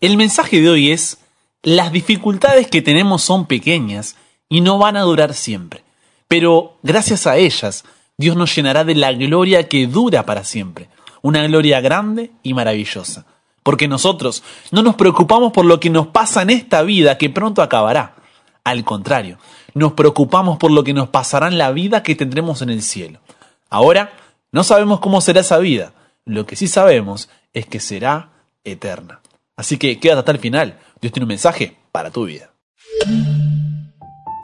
El mensaje de hoy es, las dificultades que tenemos son pequeñas y no van a durar siempre, pero gracias a ellas Dios nos llenará de la gloria que dura para siempre, una gloria grande y maravillosa, porque nosotros no nos preocupamos por lo que nos pasa en esta vida que pronto acabará, al contrario, nos preocupamos por lo que nos pasará en la vida que tendremos en el cielo. Ahora, no sabemos cómo será esa vida, lo que sí sabemos es que será eterna. Así que quédate hasta el final. Dios tiene un mensaje para tu vida.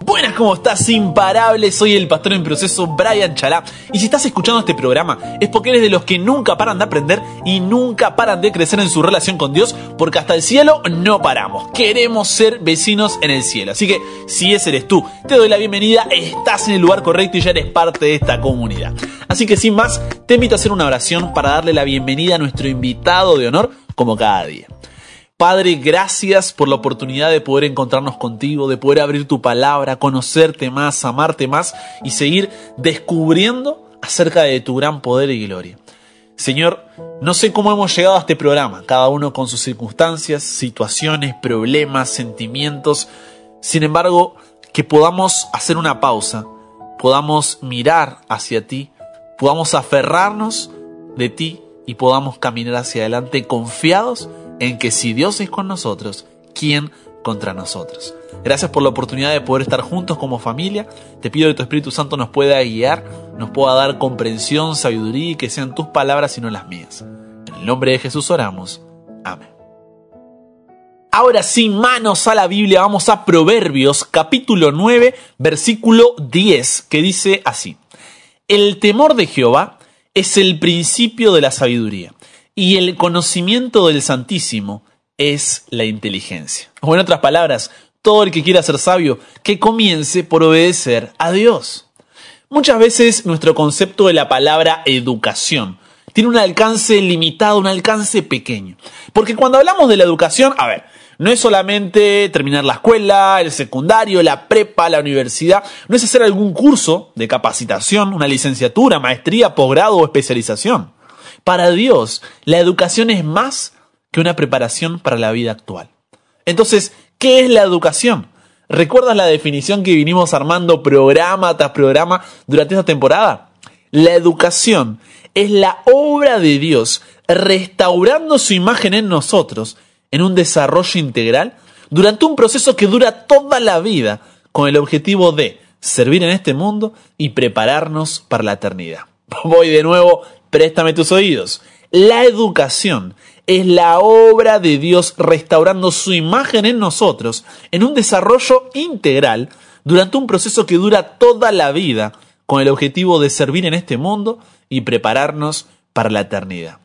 Buenas, ¿cómo estás? Imparable, soy el pastor en proceso Brian Chalá. Y si estás escuchando este programa es porque eres de los que nunca paran de aprender y nunca paran de crecer en su relación con Dios, porque hasta el cielo no paramos. Queremos ser vecinos en el cielo. Así que si ese eres tú, te doy la bienvenida, estás en el lugar correcto y ya eres parte de esta comunidad. Así que sin más, te invito a hacer una oración para darle la bienvenida a nuestro invitado de honor como cada día. Padre, gracias por la oportunidad de poder encontrarnos contigo, de poder abrir tu palabra, conocerte más, amarte más y seguir descubriendo acerca de tu gran poder y gloria. Señor, no sé cómo hemos llegado a este programa, cada uno con sus circunstancias, situaciones, problemas, sentimientos. Sin embargo, que podamos hacer una pausa, podamos mirar hacia ti, podamos aferrarnos de ti y podamos caminar hacia adelante confiados en que si Dios es con nosotros, ¿quién contra nosotros? Gracias por la oportunidad de poder estar juntos como familia. Te pido que tu Espíritu Santo nos pueda guiar, nos pueda dar comprensión, sabiduría y que sean tus palabras y no las mías. En el nombre de Jesús oramos. Amén. Ahora sin manos a la Biblia, vamos a Proverbios capítulo 9, versículo 10, que dice así. El temor de Jehová es el principio de la sabiduría y el conocimiento del Santísimo es la inteligencia. O en otras palabras, todo el que quiera ser sabio, que comience por obedecer a Dios. Muchas veces nuestro concepto de la palabra educación tiene un alcance limitado, un alcance pequeño. Porque cuando hablamos de la educación, a ver, no es solamente terminar la escuela, el secundario, la prepa, la universidad, no es hacer algún curso de capacitación, una licenciatura, maestría, posgrado o especialización. Para Dios, la educación es más que una preparación para la vida actual. Entonces, ¿qué es la educación? ¿Recuerdas la definición que vinimos armando programa tras programa durante esta temporada? La educación es la obra de Dios restaurando su imagen en nosotros en un desarrollo integral durante un proceso que dura toda la vida con el objetivo de servir en este mundo y prepararnos para la eternidad. Voy de nuevo Préstame tus oídos. La educación es la obra de Dios restaurando su imagen en nosotros en un desarrollo integral durante un proceso que dura toda la vida con el objetivo de servir en este mundo y prepararnos para la eternidad.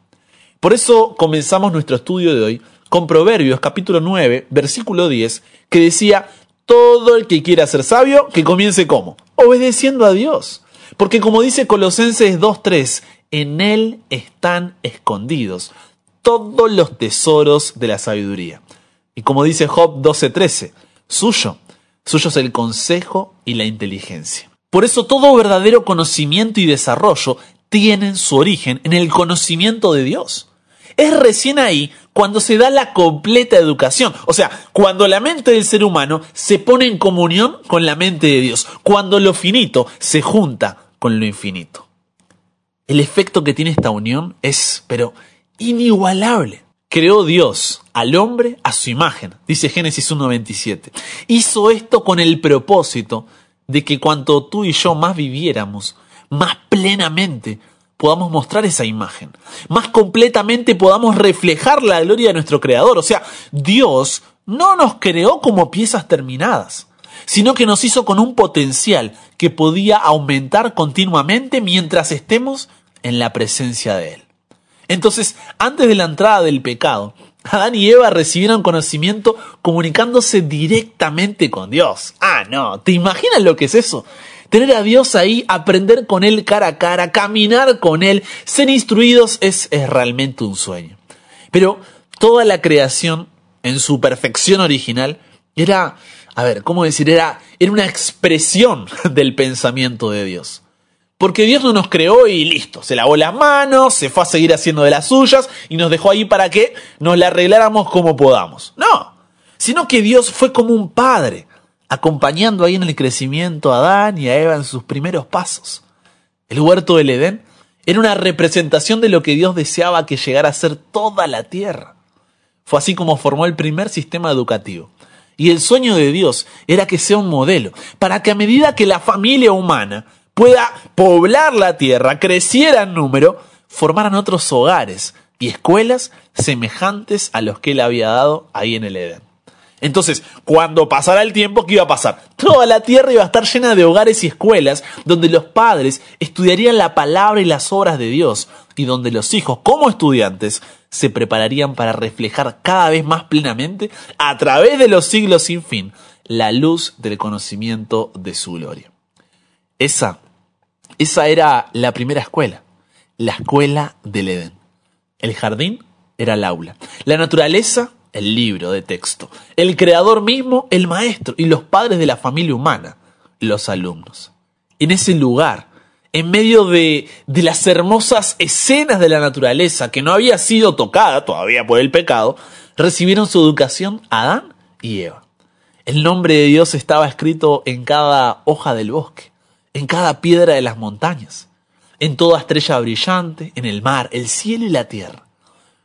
Por eso comenzamos nuestro estudio de hoy con Proverbios capítulo 9, versículo 10, que decía, todo el que quiera ser sabio, que comience como? Obedeciendo a Dios. Porque como dice Colosenses 2.3, en él están escondidos todos los tesoros de la sabiduría. Y como dice Job 12:13, suyo, suyo es el consejo y la inteligencia. Por eso todo verdadero conocimiento y desarrollo tienen su origen en el conocimiento de Dios. Es recién ahí cuando se da la completa educación, o sea, cuando la mente del ser humano se pone en comunión con la mente de Dios, cuando lo finito se junta con lo infinito. El efecto que tiene esta unión es, pero, inigualable. Creó Dios al hombre a su imagen, dice Génesis 1.27. Hizo esto con el propósito de que cuanto tú y yo más viviéramos, más plenamente podamos mostrar esa imagen, más completamente podamos reflejar la gloria de nuestro Creador. O sea, Dios no nos creó como piezas terminadas, sino que nos hizo con un potencial que podía aumentar continuamente mientras estemos en la presencia de Él. Entonces, antes de la entrada del pecado, Adán y Eva recibieron conocimiento comunicándose directamente con Dios. Ah, no, ¿te imaginas lo que es eso? Tener a Dios ahí, aprender con Él cara a cara, caminar con Él, ser instruidos es, es realmente un sueño. Pero toda la creación, en su perfección original, era, a ver, ¿cómo decir? Era, era una expresión del pensamiento de Dios. Porque Dios no nos creó y listo, se lavó las manos, se fue a seguir haciendo de las suyas y nos dejó ahí para que nos la arregláramos como podamos. No, sino que Dios fue como un padre, acompañando ahí en el crecimiento a Adán y a Eva en sus primeros pasos. El huerto del Edén era una representación de lo que Dios deseaba que llegara a ser toda la tierra. Fue así como formó el primer sistema educativo. Y el sueño de Dios era que sea un modelo, para que a medida que la familia humana pueda poblar la tierra, creciera en número, formaran otros hogares y escuelas semejantes a los que él había dado ahí en el Edén. Entonces, cuando pasara el tiempo, ¿qué iba a pasar? Toda la tierra iba a estar llena de hogares y escuelas donde los padres estudiarían la palabra y las obras de Dios y donde los hijos, como estudiantes, se prepararían para reflejar cada vez más plenamente, a través de los siglos sin fin, la luz del conocimiento de su gloria. Esa esa era la primera escuela, la escuela del Edén. El jardín era el aula. La naturaleza, el libro de texto. El creador mismo, el maestro. Y los padres de la familia humana, los alumnos. En ese lugar, en medio de, de las hermosas escenas de la naturaleza que no había sido tocada todavía por el pecado, recibieron su educación Adán y Eva. El nombre de Dios estaba escrito en cada hoja del bosque en cada piedra de las montañas, en toda estrella brillante, en el mar, el cielo y la tierra.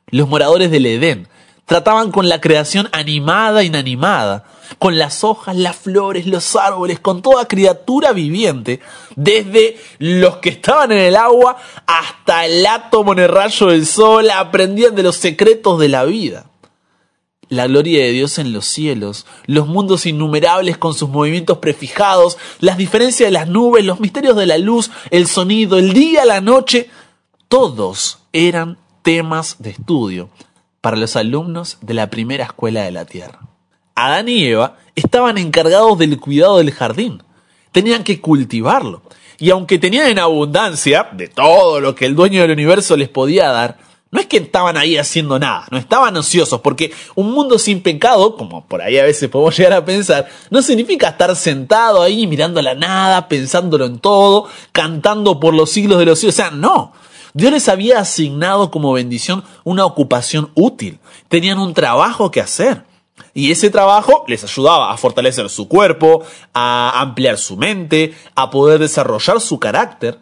Los moradores del Edén trataban con la creación animada e inanimada, con las hojas, las flores, los árboles, con toda criatura viviente, desde los que estaban en el agua hasta el átomo en el rayo del sol, aprendían de los secretos de la vida la gloria de Dios en los cielos, los mundos innumerables con sus movimientos prefijados, las diferencias de las nubes, los misterios de la luz, el sonido, el día, la noche, todos eran temas de estudio para los alumnos de la primera escuela de la tierra. Adán y Eva estaban encargados del cuidado del jardín, tenían que cultivarlo, y aunque tenían en abundancia de todo lo que el dueño del universo les podía dar, no es que estaban ahí haciendo nada, no estaban ociosos, porque un mundo sin pecado, como por ahí a veces podemos llegar a pensar, no significa estar sentado ahí mirando la nada, pensándolo en todo, cantando por los siglos de los siglos. O sea, no. Dios les había asignado como bendición una ocupación útil. Tenían un trabajo que hacer. Y ese trabajo les ayudaba a fortalecer su cuerpo, a ampliar su mente, a poder desarrollar su carácter.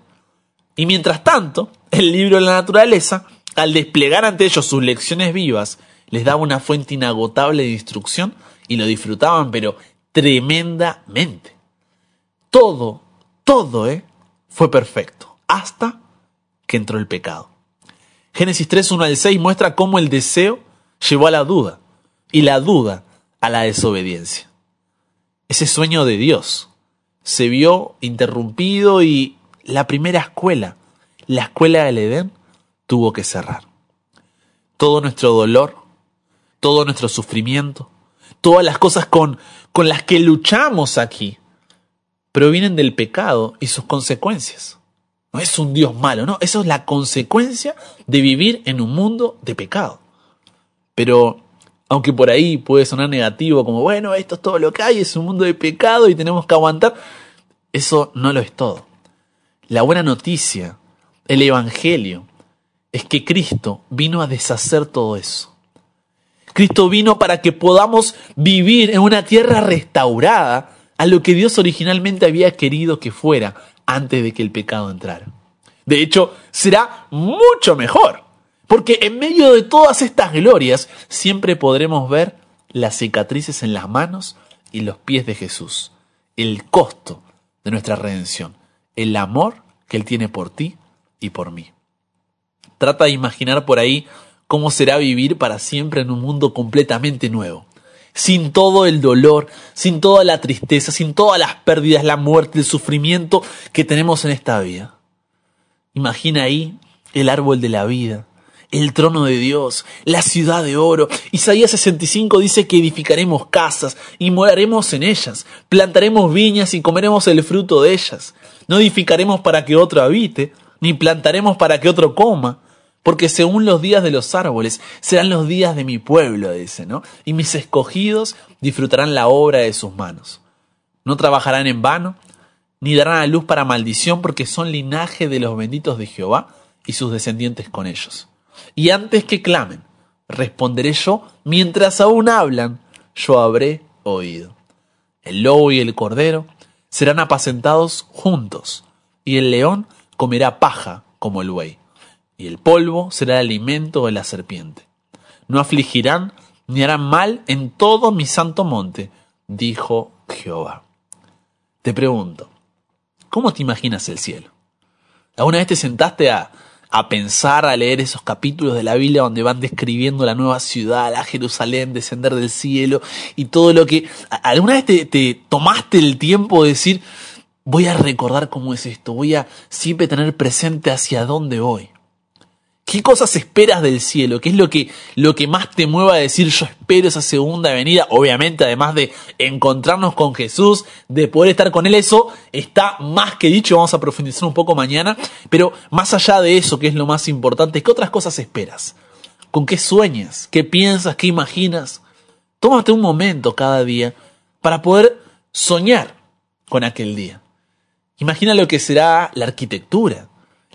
Y mientras tanto, el libro de la naturaleza al desplegar ante ellos sus lecciones vivas, les daba una fuente inagotable de instrucción y lo disfrutaban, pero tremendamente. Todo, todo, ¿eh? Fue perfecto, hasta que entró el pecado. Génesis 3, 1 al 6 muestra cómo el deseo llevó a la duda y la duda a la desobediencia. Ese sueño de Dios se vio interrumpido y la primera escuela, la escuela del Edén, tuvo que cerrar. Todo nuestro dolor, todo nuestro sufrimiento, todas las cosas con, con las que luchamos aquí, provienen del pecado y sus consecuencias. No es un Dios malo, no, eso es la consecuencia de vivir en un mundo de pecado. Pero aunque por ahí puede sonar negativo, como bueno, esto es todo lo que hay, es un mundo de pecado y tenemos que aguantar, eso no lo es todo. La buena noticia, el Evangelio, es que Cristo vino a deshacer todo eso. Cristo vino para que podamos vivir en una tierra restaurada a lo que Dios originalmente había querido que fuera antes de que el pecado entrara. De hecho, será mucho mejor, porque en medio de todas estas glorias siempre podremos ver las cicatrices en las manos y los pies de Jesús, el costo de nuestra redención, el amor que Él tiene por ti y por mí. Trata de imaginar por ahí cómo será vivir para siempre en un mundo completamente nuevo. Sin todo el dolor, sin toda la tristeza, sin todas las pérdidas, la muerte, el sufrimiento que tenemos en esta vida. Imagina ahí el árbol de la vida, el trono de Dios, la ciudad de oro. Isaías 65 dice que edificaremos casas y moraremos en ellas, plantaremos viñas y comeremos el fruto de ellas. No edificaremos para que otro habite, ni plantaremos para que otro coma, porque según los días de los árboles serán los días de mi pueblo, dice, ¿no? Y mis escogidos disfrutarán la obra de sus manos. No trabajarán en vano, ni darán a luz para maldición, porque son linaje de los benditos de Jehová y sus descendientes con ellos. Y antes que clamen, responderé yo, mientras aún hablan, yo habré oído. El lobo y el cordero serán apacentados juntos, y el león comerá paja como el buey, y el polvo será el alimento de la serpiente. No afligirán ni harán mal en todo mi santo monte, dijo Jehová. Te pregunto, ¿cómo te imaginas el cielo? ¿Alguna vez te sentaste a, a pensar, a leer esos capítulos de la Biblia donde van describiendo la nueva ciudad, la Jerusalén, descender del cielo y todo lo que... ¿Alguna vez te, te tomaste el tiempo de decir, voy a recordar cómo es esto, voy a siempre tener presente hacia dónde voy? ¿Qué cosas esperas del cielo? ¿Qué es lo que, lo que más te mueva a decir yo espero esa segunda venida? Obviamente, además de encontrarnos con Jesús, de poder estar con Él, eso está más que dicho, vamos a profundizar un poco mañana, pero más allá de eso, que es lo más importante, ¿qué otras cosas esperas? ¿Con qué sueñas? ¿Qué piensas? ¿Qué imaginas? Tómate un momento cada día para poder soñar con aquel día. Imagina lo que será la arquitectura,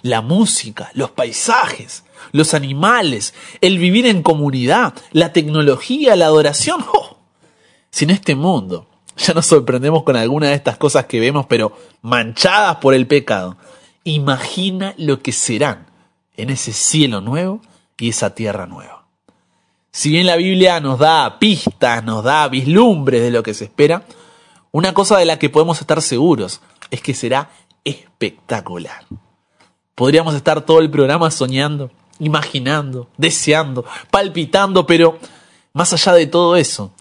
la música, los paisajes, los animales, el vivir en comunidad, la tecnología, la adoración. ¡Oh! Si en este mundo ya nos sorprendemos con alguna de estas cosas que vemos, pero manchadas por el pecado, imagina lo que serán en ese cielo nuevo y esa tierra nueva. Si bien la Biblia nos da pistas, nos da vislumbres de lo que se espera, una cosa de la que podemos estar seguros es que será espectacular. Podríamos estar todo el programa soñando, imaginando, deseando, palpitando, pero más allá de todo eso,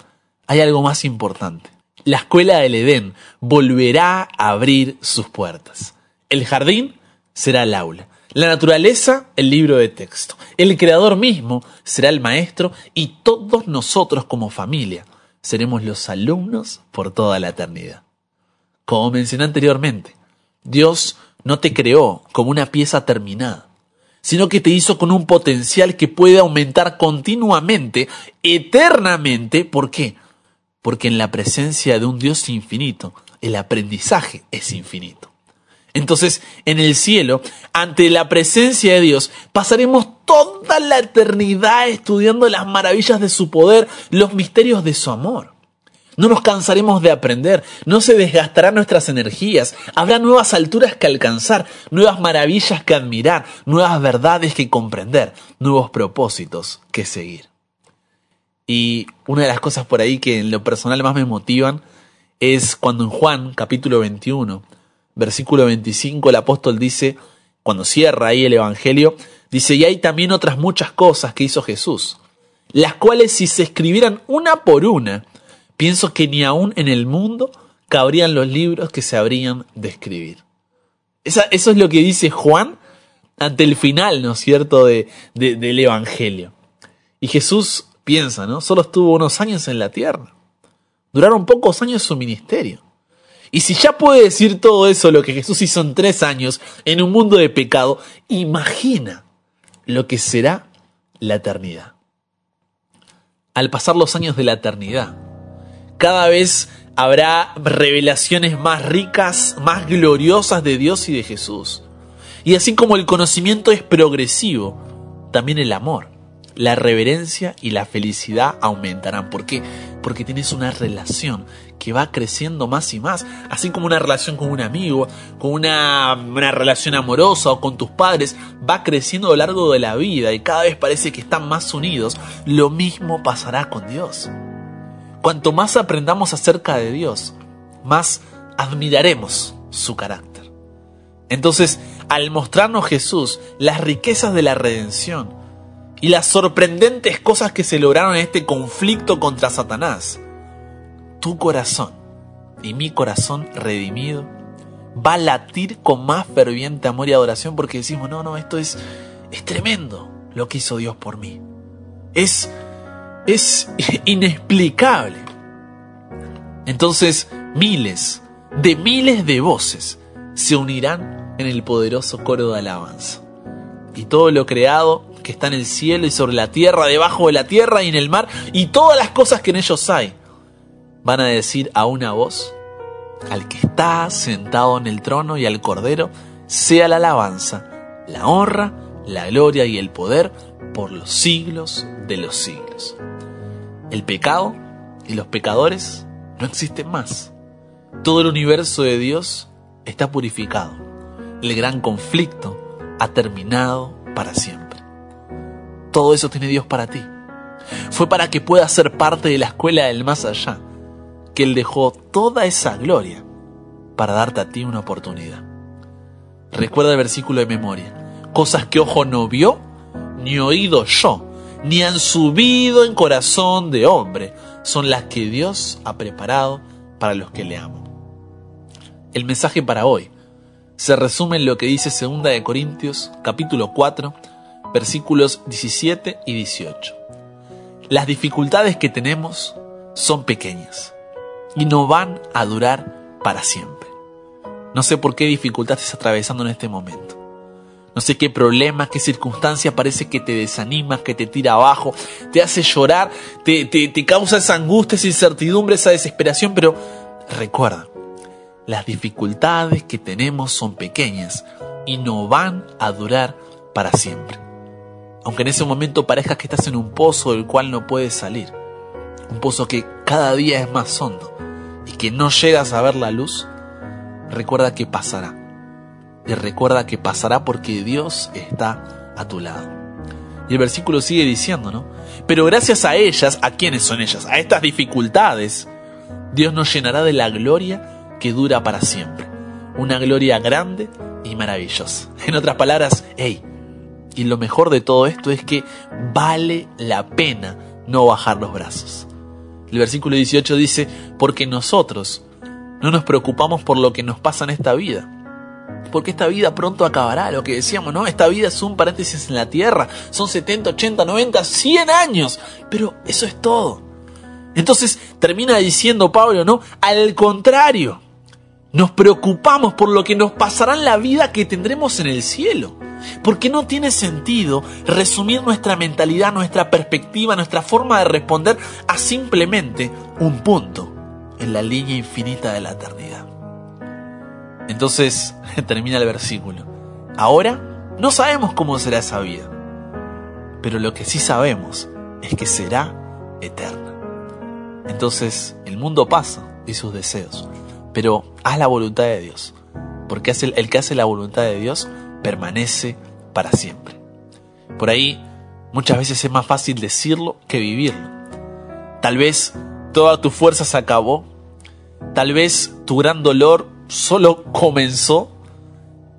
hay algo más importante. La escuela del Edén volverá a abrir sus puertas. El jardín será el aula. La naturaleza, el libro de texto. El creador mismo será el maestro y todos nosotros como familia seremos los alumnos por toda la eternidad. Como mencioné anteriormente, Dios no te creó como una pieza terminada, sino que te hizo con un potencial que puede aumentar continuamente, eternamente. ¿Por qué? Porque en la presencia de un Dios infinito, el aprendizaje es infinito. Entonces, en el cielo, ante la presencia de Dios, pasaremos toda la eternidad estudiando las maravillas de su poder, los misterios de su amor. No nos cansaremos de aprender, no se desgastarán nuestras energías, habrá nuevas alturas que alcanzar, nuevas maravillas que admirar, nuevas verdades que comprender, nuevos propósitos que seguir. Y una de las cosas por ahí que en lo personal más me motivan es cuando en Juan capítulo 21, versículo 25, el apóstol dice, cuando cierra ahí el Evangelio, dice, y hay también otras muchas cosas que hizo Jesús, las cuales si se escribieran una por una, Pienso que ni aún en el mundo cabrían los libros que se habrían de escribir. eso es lo que dice Juan ante el final, ¿no es cierto?, de, del Evangelio. Y Jesús piensa, ¿no? Solo estuvo unos años en la tierra. Duraron pocos años su ministerio. Y si ya puede decir todo eso, lo que Jesús hizo en tres años, en un mundo de pecado, imagina lo que será la eternidad. Al pasar los años de la eternidad, cada vez habrá revelaciones más ricas, más gloriosas de Dios y de Jesús. Y así como el conocimiento es progresivo, también el amor, la reverencia y la felicidad aumentarán. ¿Por qué? Porque tienes una relación que va creciendo más y más, así como una relación con un amigo, con una, relación amorosa o con tus padres, va creciendo a lo largo de la vida y cada vez parece que están más unidos, lo mismo pasará con Dios. Cuanto más aprendamos acerca de Dios, más admiraremos su carácter. Entonces, al mostrarnos Jesús las riquezas de la redención y las sorprendentes cosas que se lograron en este conflicto contra Satanás, tu corazón y mi corazón redimido va a latir con más ferviente amor y adoración porque decimos, no, no, esto es, es tremendo lo que hizo Dios por mí. Es es inexplicable. Entonces miles, de miles de voces se unirán en el poderoso coro de alabanza. Y todo lo creado que está en el cielo y sobre la tierra, debajo de la tierra y en el mar, y todas las cosas que en ellos hay, van a decir a una voz, al que está sentado en el trono y al Cordero, sea la alabanza, la honra, la gloria y el poder por los siglos de los siglos. El pecado y los pecadores no existen más. Todo el universo de Dios está purificado. El gran conflicto ha terminado para siempre. Todo eso tiene Dios para ti. Fue para que puedas ser parte de la escuela del más allá, que Él dejó toda esa gloria para darte a ti una oportunidad. Recuerda el versículo de memoria. Cosas que ojo no vio, ni oído yo, ni han subido en corazón de hombre, son las que Dios ha preparado para los que le aman. El mensaje para hoy se resume en lo que dice 2 de Corintios capítulo 4, versículos 17 y 18. Las dificultades que tenemos son pequeñas y no van a durar para siempre. No sé por qué dificultad estás atravesando en este momento. No sé qué problema, qué circunstancia parece que te desanima, que te tira abajo, te hace llorar, te, causa esa angustia, esa incertidumbre, esa desesperación, pero recuerda, las dificultades que tenemos son pequeñas y no van a durar para siempre. Aunque en ese momento parezca que estás en un pozo del cual no puedes salir, un pozo que cada día es más hondo y que no llegas a ver la luz, recuerda que pasará y recuerda que pasará porque Dios está a tu lado. Y el versículo sigue diciendo, ¿no? Pero gracias a ellas, ¿a quiénes son ellas? A estas dificultades, Dios nos llenará de la gloria que dura para siempre. Una gloria grande y maravillosa. En otras palabras, hey, y lo mejor de todo esto es que vale la pena no bajar los brazos. El versículo 18 dice, porque nosotros no nos preocupamos por lo que nos pasa en esta vida, porque esta vida pronto acabará, lo que decíamos, ¿no? Esta vida es un paréntesis en la tierra, son 70, 80, 90, 100 años, pero eso es todo. Entonces termina diciendo Pablo, ¿no? Al contrario, nos preocupamos por lo que nos pasará en la vida que tendremos en el cielo. Porque no tiene sentido resumir nuestra mentalidad, nuestra perspectiva, nuestra forma de responder a simplemente un punto en la línea infinita de la eternidad. Entonces termina el versículo. Ahora no sabemos cómo será esa vida, pero lo que sí sabemos es que será eterna. Entonces el mundo pasa y sus deseos, pero haz la voluntad de Dios, porque el que hace la voluntad de Dios permanece para siempre. Por ahí muchas veces es más fácil decirlo que vivirlo. Tal vez toda tu fuerza se acabó, tal vez tu gran dolor solo comenzó.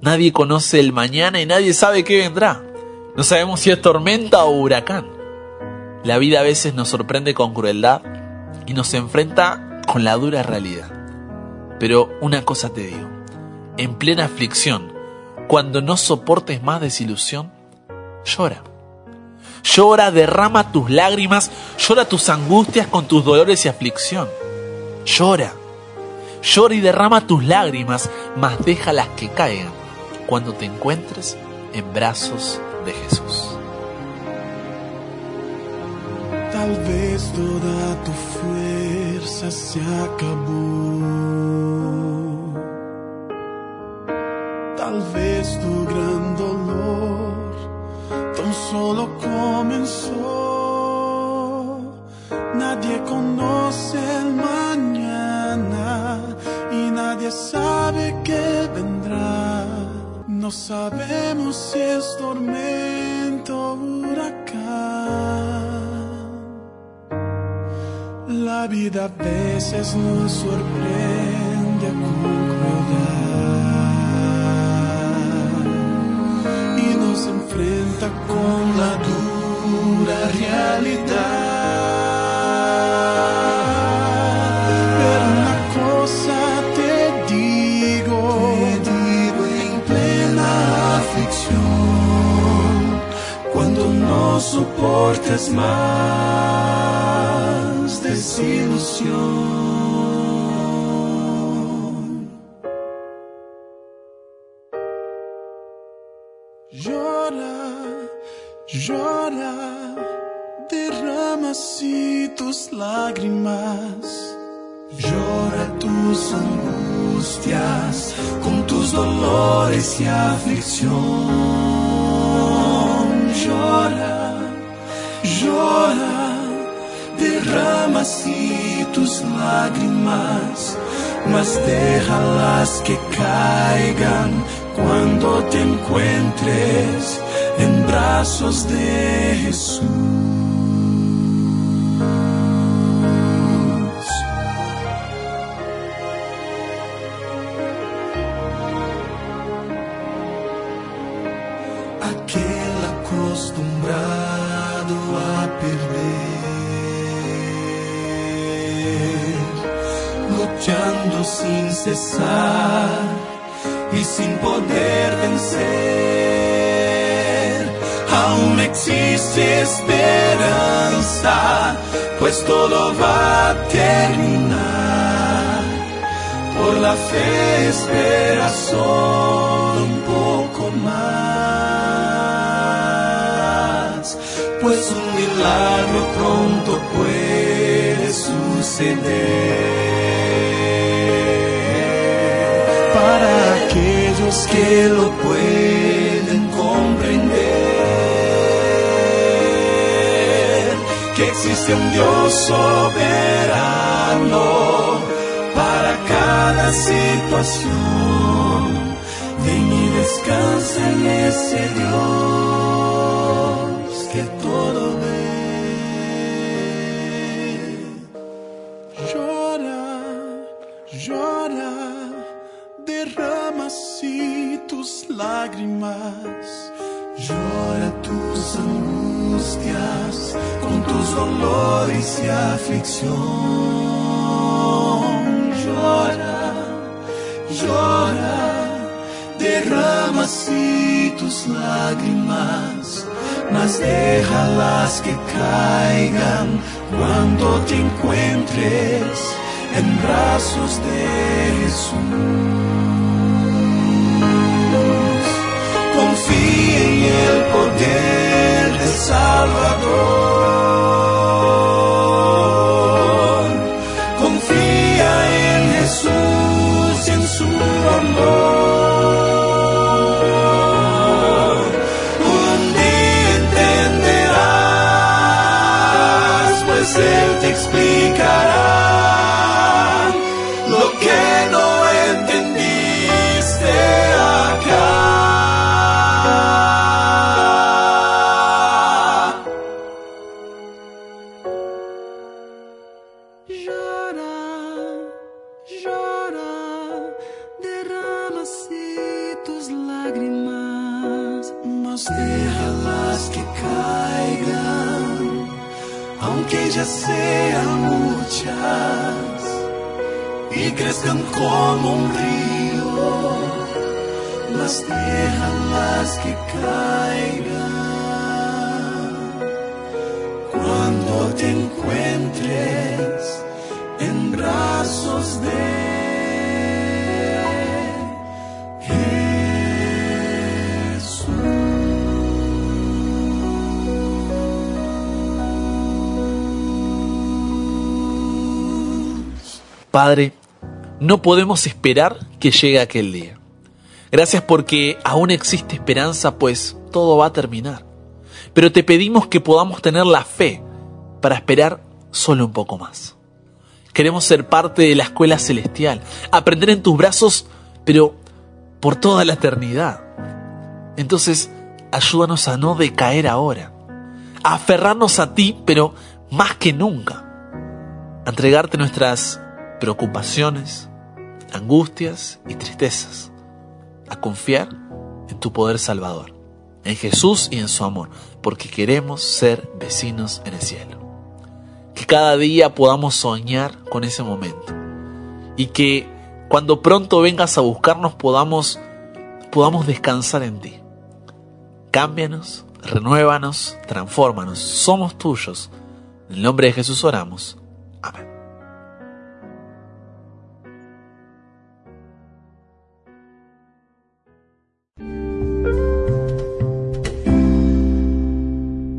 Nadie conoce el mañana y nadie sabe qué vendrá. No sabemos si es tormenta o huracán. La vida a veces nos sorprende con crueldad y nos enfrenta con la dura realidad. Pero una cosa te digo, en plena aflicción, cuando no soportes más desilusión, llora. Llora, derrama tus lágrimas, llora tus angustias con tus dolores y aflicción. Llora Llora y derrama tus lágrimas, mas déjalas que caigan cuando te encuentres en brazos de Jesús. Tal vez toda tu fuerza se acabó. Tal vez tu gran dolor tan solo comenzó. Nadie conoce el nadie sabe qué vendrá. No sabemos si es tormento o huracán. La vida a veces nos sorprende con crueldad y nos enfrenta con la dura realidad. Soportes más desilusión. Llora, llora, derrama así tus lágrimas Llora tus angustias con tus dolores y aflicción. Llora, llora, derrama así tus lágrimas, mas déjalas que caigan cuando te encuentres en brazos de Jesús. Sin cesar y sin poder vencer. Aún existe esperanza, pues todo va a terminar. Por la fe espera solo un poco más, pues un milagro pronto puede suceder. Que lo pueden comprender, que existe un Dios soberano para cada situación. Ven y descansa en ese Dios lágrimas. Llora tus angustias con tus dolores y aflicción. Llora, llora, derrama así tus lágrimas, mas déjalas que caigan cuando te encuentres en brazos de Jesús. Confía en el poder del Salvador. Mas déjalas que caigan, aunque ya sean muchas y crezcan como un río, mas déjalas que caigan. Cuando te encuentres en brazos de Padre, no podemos esperar que llegue aquel día. Gracias porque aún existe esperanza, pues todo va a terminar. Pero te pedimos que podamos tener la fe para esperar solo un poco más. Queremos ser parte de la escuela celestial, aprender en tus brazos, pero por toda la eternidad. Entonces, ayúdanos a no decaer ahora, a aferrarnos a ti, pero más que nunca, a entregarte nuestras preocupaciones, angustias y tristezas, a confiar en tu poder salvador, en Jesús y en su amor, porque queremos ser vecinos en el cielo. Que cada día podamos soñar con ese momento y que cuando pronto vengas a buscarnos podamos podamos descansar en ti. Cámbianos, renuévanos, transfórmanos. Somos tuyos. En el nombre de Jesús oramos. Amén.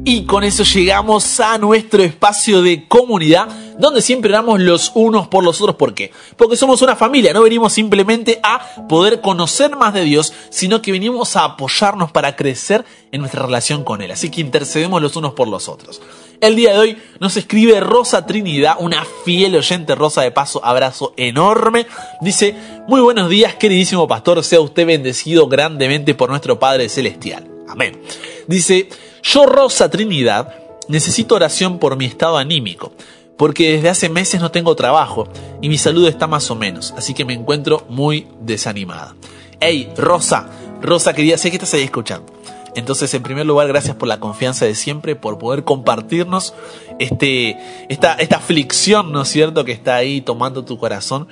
Y con eso llegamos a nuestro espacio de comunidad, donde siempre oramos los unos por los otros. ¿Por qué? Porque somos una familia, no venimos simplemente a poder conocer más de Dios, sino que venimos a apoyarnos para crecer en nuestra relación con Él. Así que intercedemos los unos por los otros. El día de hoy nos escribe Rosa Trinidad, una fiel oyente Rosa de paso, abrazo enorme. Dice, muy buenos días queridísimo pastor, sea usted bendecido grandemente por nuestro Padre Celestial. Amén. Dice, yo, Rosa Trinidad, necesito oración por mi estado anímico, porque desde hace meses no tengo trabajo y mi salud está más o menos, así que me encuentro muy desanimada. Hey, Rosa, Rosa querida, sé que estás ahí escuchando. Entonces, en primer lugar, gracias por la confianza de siempre, por poder compartirnos este, esta, esta aflicción, ¿no es cierto?, que está ahí tomando tu corazón.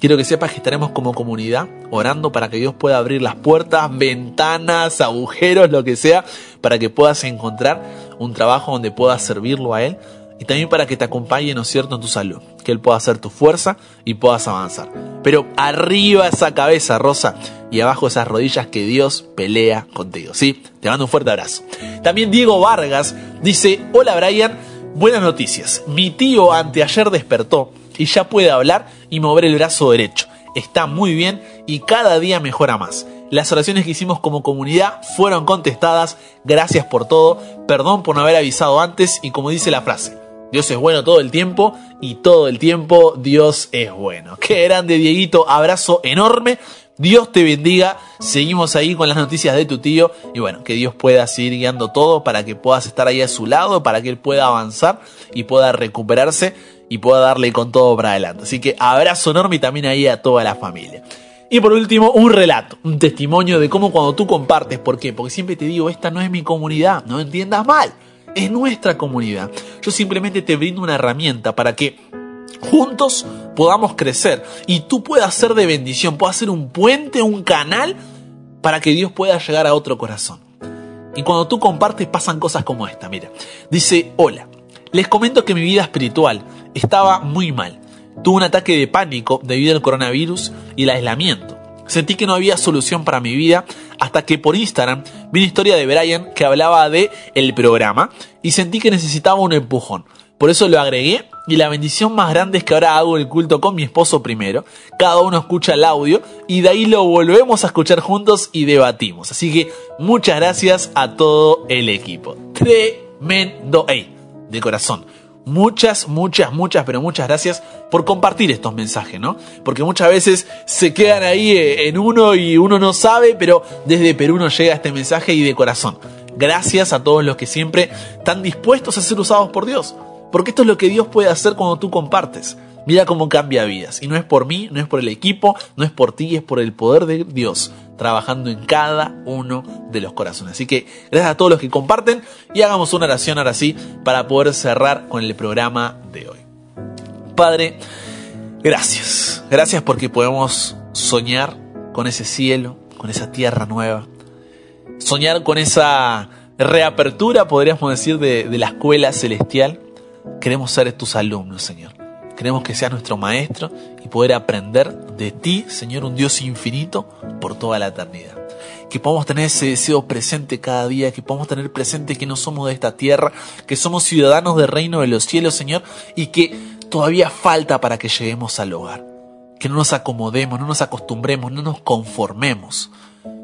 Quiero que sepas que estaremos como comunidad orando para que Dios pueda abrir las puertas, ventanas, agujeros, lo que sea, para que puedas encontrar un trabajo donde puedas servirlo a Él y también para que te acompañe, ¿no es cierto?, en tu salud, que Él pueda ser tu fuerza y puedas avanzar. Pero arriba esa cabeza, Rosa, y abajo esas rodillas que Dios pelea contigo, ¿sí? Te mando un fuerte abrazo. También Diego Vargas dice, hola Brian, buenas noticias. Mi tío anteayer despertó y ya puede hablar y mover el brazo derecho. Está muy bien y cada día mejora más. Las oraciones que hicimos como comunidad fueron contestadas. Gracias por todo. Perdón por no haber avisado antes y como dice la frase, Dios es bueno todo el tiempo y todo el tiempo Dios es bueno. Qué grande Dieguito, abrazo enorme. Dios te bendiga. Seguimos ahí con las noticias de tu tío. Y bueno, que Dios pueda seguir guiando todo para que puedas estar ahí a su lado, para que él pueda avanzar y pueda recuperarse y pueda darle con todo para adelante. Así que abrazo enorme y también ahí a toda la familia. Y por último, un relato, un testimonio de cómo cuando tú compartes, ¿por qué? Porque siempre te digo, esta no es mi comunidad, no entiendas mal, es nuestra comunidad. Yo simplemente te brindo una herramienta para que juntos podamos crecer y tú puedas ser de bendición, puedas ser un puente, un canal para que Dios pueda llegar a otro corazón. Y cuando tú compartes pasan cosas como esta, mira. Dice, hola, les comento que mi vida espiritual estaba muy mal. Tuve un ataque de pánico debido al coronavirus y el aislamiento. Sentí que no había solución para mi vida hasta que por Instagram vi una historia de Brian que hablaba de el programa y sentí que necesitaba un empujón. Por eso lo agregué y la bendición más grande es que ahora hago el culto con mi esposo primero. Cada uno escucha el audio y de ahí lo volvemos a escuchar juntos y debatimos. Así que muchas gracias a todo el equipo. Tremendo. De corazón muchas, muchas, muchas, pero muchas gracias por compartir estos mensajes, ¿no? Porque muchas veces se quedan ahí eh, en uno y uno no sabe, pero desde Perú nos llega este mensaje y de corazón. Gracias a todos los que siempre están dispuestos a ser usados por Dios. Porque esto es lo que Dios puede hacer cuando tú compartes. Mira cómo cambia vidas. Y no es por mí, no es por el equipo, no es por ti, es por el poder de Dios trabajando en cada uno de los corazones. Así que gracias a todos los que comparten y hagamos una oración ahora sí para poder cerrar con el programa de hoy. Padre, gracias. Gracias porque podemos soñar con ese cielo, con esa tierra nueva. Soñar con esa reapertura, podríamos decir, de, de la escuela celestial. Queremos ser tus alumnos, Señor. Queremos que seas nuestro maestro y poder aprender de ti, Señor, un Dios infinito, por toda la eternidad. Que podamos tener ese deseo presente cada día, que podamos tener presente que no somos de esta tierra, que somos ciudadanos del reino de los cielos, Señor, y que todavía falta para que lleguemos al hogar. Que no nos acomodemos, no nos acostumbremos, no nos conformemos,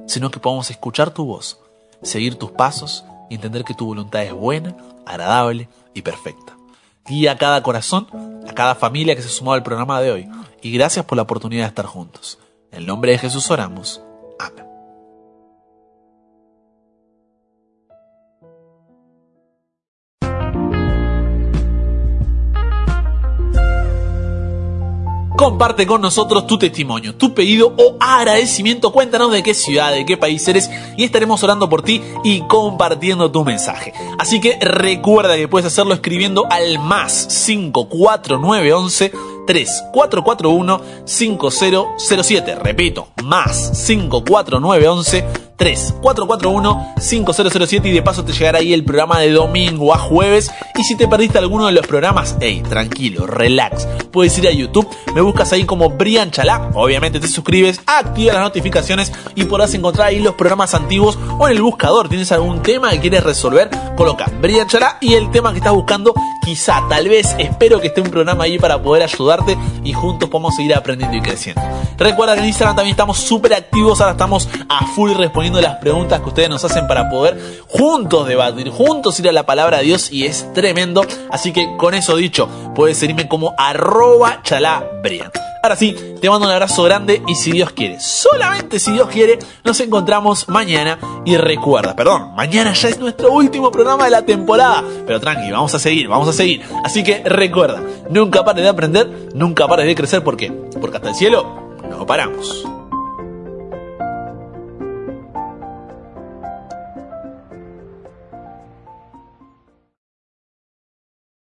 sino que podamos escuchar tu voz, seguir tus pasos y entender que tu voluntad es buena, agradable y perfecta. Guía a cada corazón, a cada familia que se sumó al programa de hoy. Y gracias por la oportunidad de estar juntos. En el nombre de Jesús oramos. Amén. Comparte con nosotros tu testimonio, tu pedido o agradecimiento. Cuéntanos de qué ciudad, de qué país eres y estaremos orando por ti y compartiendo tu mensaje. Así que recuerda que puedes hacerlo escribiendo al más 54911 3441 5007. Repito, más 54911 3441-5007 y de paso te llegará ahí el programa de domingo a jueves. Y si te perdiste alguno de los programas, hey, tranquilo, relax. Puedes ir a YouTube, me buscas ahí como Brian Chalá, obviamente te suscribes, activa las notificaciones y podrás encontrar ahí los programas antiguos o en el buscador. ¿Tienes algún tema que quieres resolver? Coloca Brian Chalá y el tema que estás buscando, quizá, tal vez, espero que esté un programa ahí para poder ayudarte y juntos podemos seguir aprendiendo y creciendo. Recuerda que en Instagram también estamos súper activos, ahora estamos a full respondiendo las preguntas que ustedes nos hacen para poder juntos debatir, juntos ir a la palabra de Dios y es tremendo. Así que con eso dicho, puedes seguirme como arroba chalabrian. Ahora sí, te mando un abrazo grande y si Dios quiere, solamente si Dios quiere, nos encontramos mañana y recuerda, perdón, mañana ya es nuestro último programa de la temporada, pero tranqui, vamos a seguir, vamos a seguir. Así que recuerda, nunca pares de aprender, nunca pares de crecer, ¿por qué? Porque hasta el cielo no paramos.